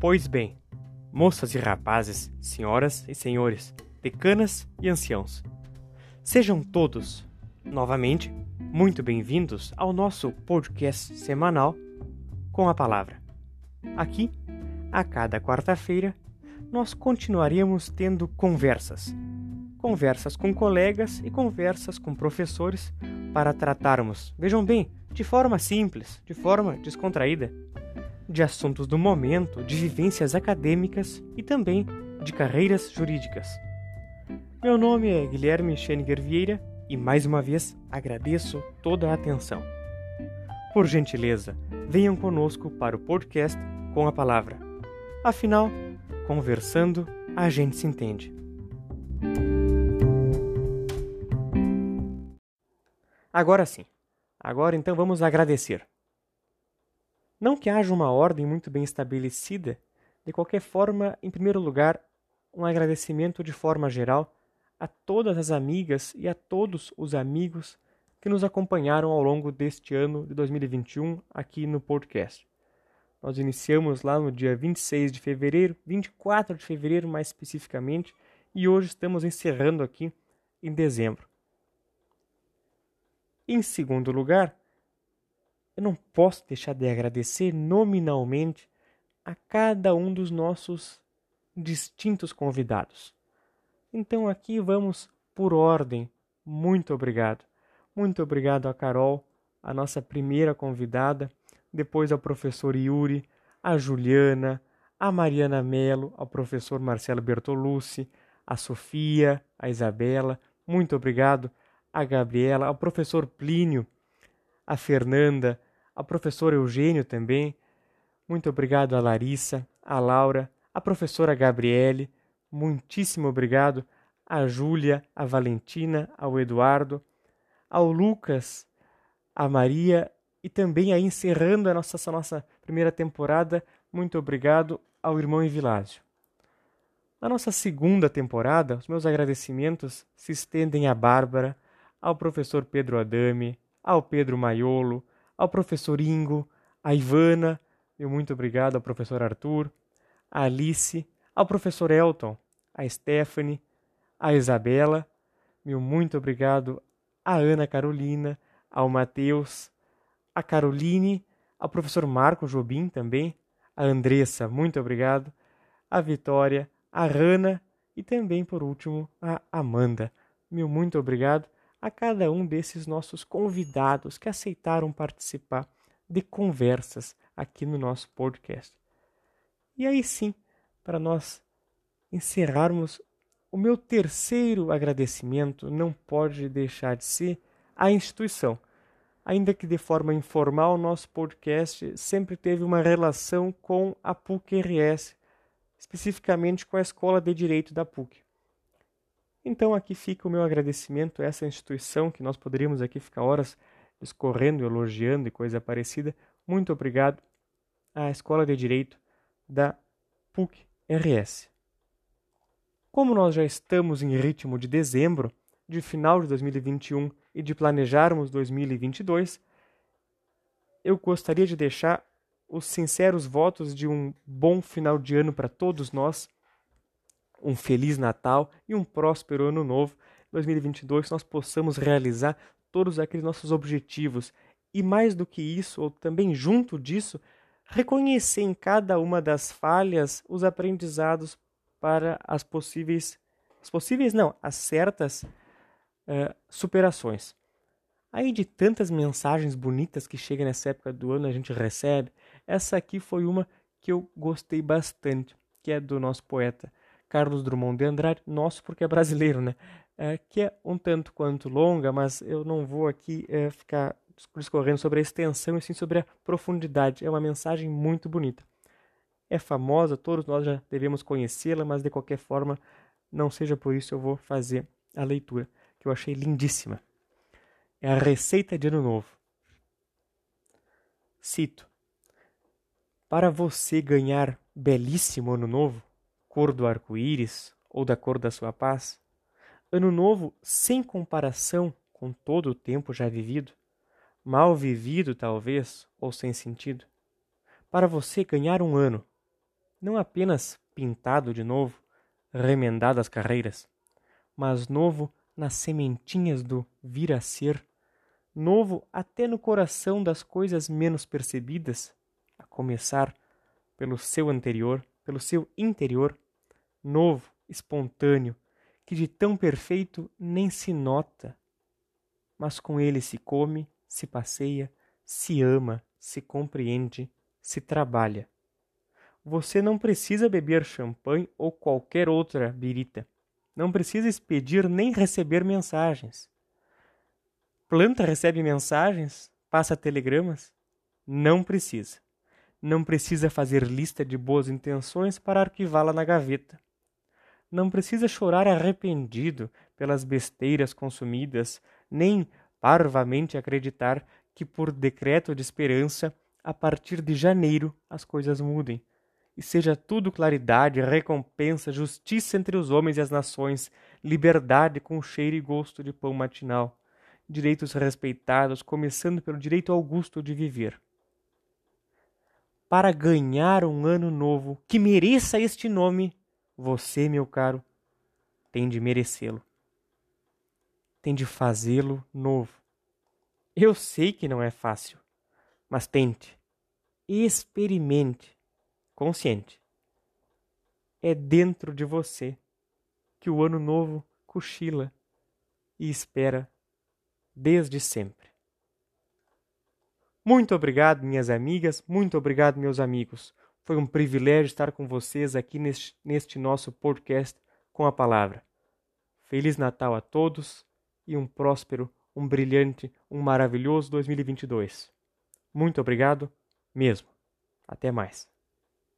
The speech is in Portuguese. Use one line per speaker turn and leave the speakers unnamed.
Pois bem, moças e rapazes, senhoras e senhores, decanas e anciãos, sejam todos, novamente, muito bem-vindos ao nosso podcast semanal com a palavra. Aqui, a cada quarta-feira, nós continuaremos tendo conversas. Conversas com colegas e conversas com professores para tratarmos, vejam bem, de forma simples, de forma descontraída, de assuntos do momento, de vivências acadêmicas e também de carreiras jurídicas. Meu nome é Guilherme Scheninger Vieira e mais uma vez agradeço toda a atenção. Por gentileza, venham conosco para o podcast com a palavra. Afinal, conversando, a gente se entende. Agora sim. Agora então vamos agradecer. Não que haja uma ordem muito bem estabelecida, de qualquer forma, em primeiro lugar, um agradecimento de forma geral a todas as amigas e a todos os amigos que nos acompanharam ao longo deste ano de 2021 aqui no podcast. Nós iniciamos lá no dia 26 de fevereiro, 24 de fevereiro mais especificamente, e hoje estamos encerrando aqui em dezembro. Em segundo lugar, eu não posso deixar de agradecer nominalmente a cada um dos nossos distintos convidados. Então aqui vamos por ordem. Muito obrigado. Muito obrigado a Carol, a nossa primeira convidada, depois ao professor Yuri, a Juliana, a Mariana Melo, ao professor Marcelo Bertolucci, a Sofia, a Isabela. Muito obrigado a Gabriela, ao professor Plínio, a Fernanda, ao professor Eugênio também. Muito obrigado a Larissa, a Laura, a professora Gabriele. Muitíssimo obrigado a Júlia, a Valentina, ao Eduardo, ao Lucas, a Maria e também aí encerrando a nossa, essa nossa primeira temporada, muito obrigado ao irmão Evilásio. Na nossa segunda temporada, os meus agradecimentos se estendem à Bárbara, ao professor Pedro Adame, ao Pedro Maiolo, ao professor Ingo, à Ivana, meu muito obrigado ao professor Arthur, à Alice, ao professor Elton, à Stephanie, à Isabela, meu muito obrigado à Ana Carolina, ao Matheus, à Caroline, ao professor Marco Jobim também, à Andressa, muito obrigado, à Vitória, à Rana e também, por último, à Amanda. Meu muito obrigado a cada um desses nossos convidados que aceitaram participar de conversas aqui no nosso podcast. E aí sim, para nós encerrarmos, o meu terceiro agradecimento não pode deixar de ser à instituição. Ainda que de forma informal, nosso podcast sempre teve uma relação com a PUC-RS, especificamente com a Escola de Direito da PUC. Então aqui fica o meu agradecimento a essa instituição que nós poderíamos aqui ficar horas discorrendo, elogiando e coisa parecida. Muito obrigado à Escola de Direito da PUC RS. Como nós já estamos em ritmo de dezembro, de final de 2021 e de planejarmos 2022, eu gostaria de deixar os sinceros votos de um bom final de ano para todos nós um feliz Natal e um próspero ano novo 2022 que nós possamos realizar todos aqueles nossos objetivos e mais do que isso, ou também junto disso, reconhecer em cada uma das falhas os aprendizados para as possíveis, as possíveis não, as certas uh, superações. Aí de tantas mensagens bonitas que chegam nessa época do ano a gente recebe, essa aqui foi uma que eu gostei bastante, que é do nosso poeta Carlos Drummond de Andrade, nosso porque é brasileiro, né? É, que é um tanto quanto longa, mas eu não vou aqui é, ficar discorrendo sobre a extensão e sim sobre a profundidade. É uma mensagem muito bonita. É famosa, todos nós já devemos conhecê-la, mas de qualquer forma, não seja por isso eu vou fazer a leitura, que eu achei lindíssima. É a receita de Ano Novo. Cito: Para você ganhar belíssimo Ano Novo, cor do arco-íris ou da cor da sua paz? Ano novo sem comparação com todo o tempo já vivido? Mal vivido, talvez, ou sem sentido? Para você ganhar um ano, não apenas pintado de novo, remendado as carreiras, mas novo nas sementinhas do vir a ser, novo até no coração das coisas menos percebidas, a começar pelo seu anterior, pelo seu interior, novo, espontâneo, que de tão perfeito nem se nota, mas com ele se come, se passeia, se ama, se compreende, se trabalha. Você não precisa beber champanhe ou qualquer outra birita. Não precisa expedir nem receber mensagens. Planta recebe mensagens? Passa telegramas? Não precisa. Não precisa fazer lista de boas intenções para arquivá-la na gaveta. Não precisa chorar arrependido pelas besteiras consumidas, nem parvamente acreditar que por decreto de esperança, a partir de janeiro, as coisas mudem e seja tudo claridade, recompensa, justiça entre os homens e as nações, liberdade com cheiro e gosto de pão matinal, direitos respeitados, começando pelo direito augusto de viver. Para ganhar um ano novo que mereça este nome, você, meu caro, tem de merecê-lo. Tem de fazê-lo novo. Eu sei que não é fácil, mas tente, experimente consciente. É dentro de você que o ano novo cochila e espera desde sempre. Muito obrigado, minhas amigas, muito obrigado, meus amigos. Foi um privilégio estar com vocês aqui neste, neste nosso podcast com a palavra. Feliz Natal a todos e um próspero, um brilhante, um maravilhoso 2022. Muito obrigado mesmo. Até mais.